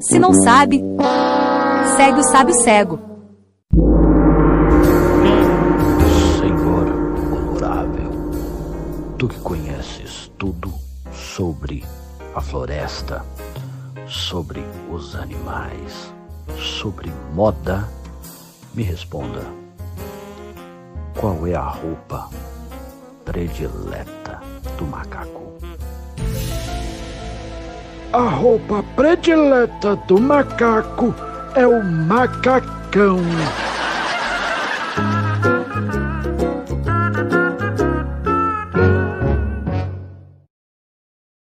Se não sabe, segue o sábio cego. Senhor honorável, tu que conheces tudo sobre a floresta, sobre os animais, sobre moda, me responda. Qual é a roupa predileta A roupa predileta do macaco é o macacão.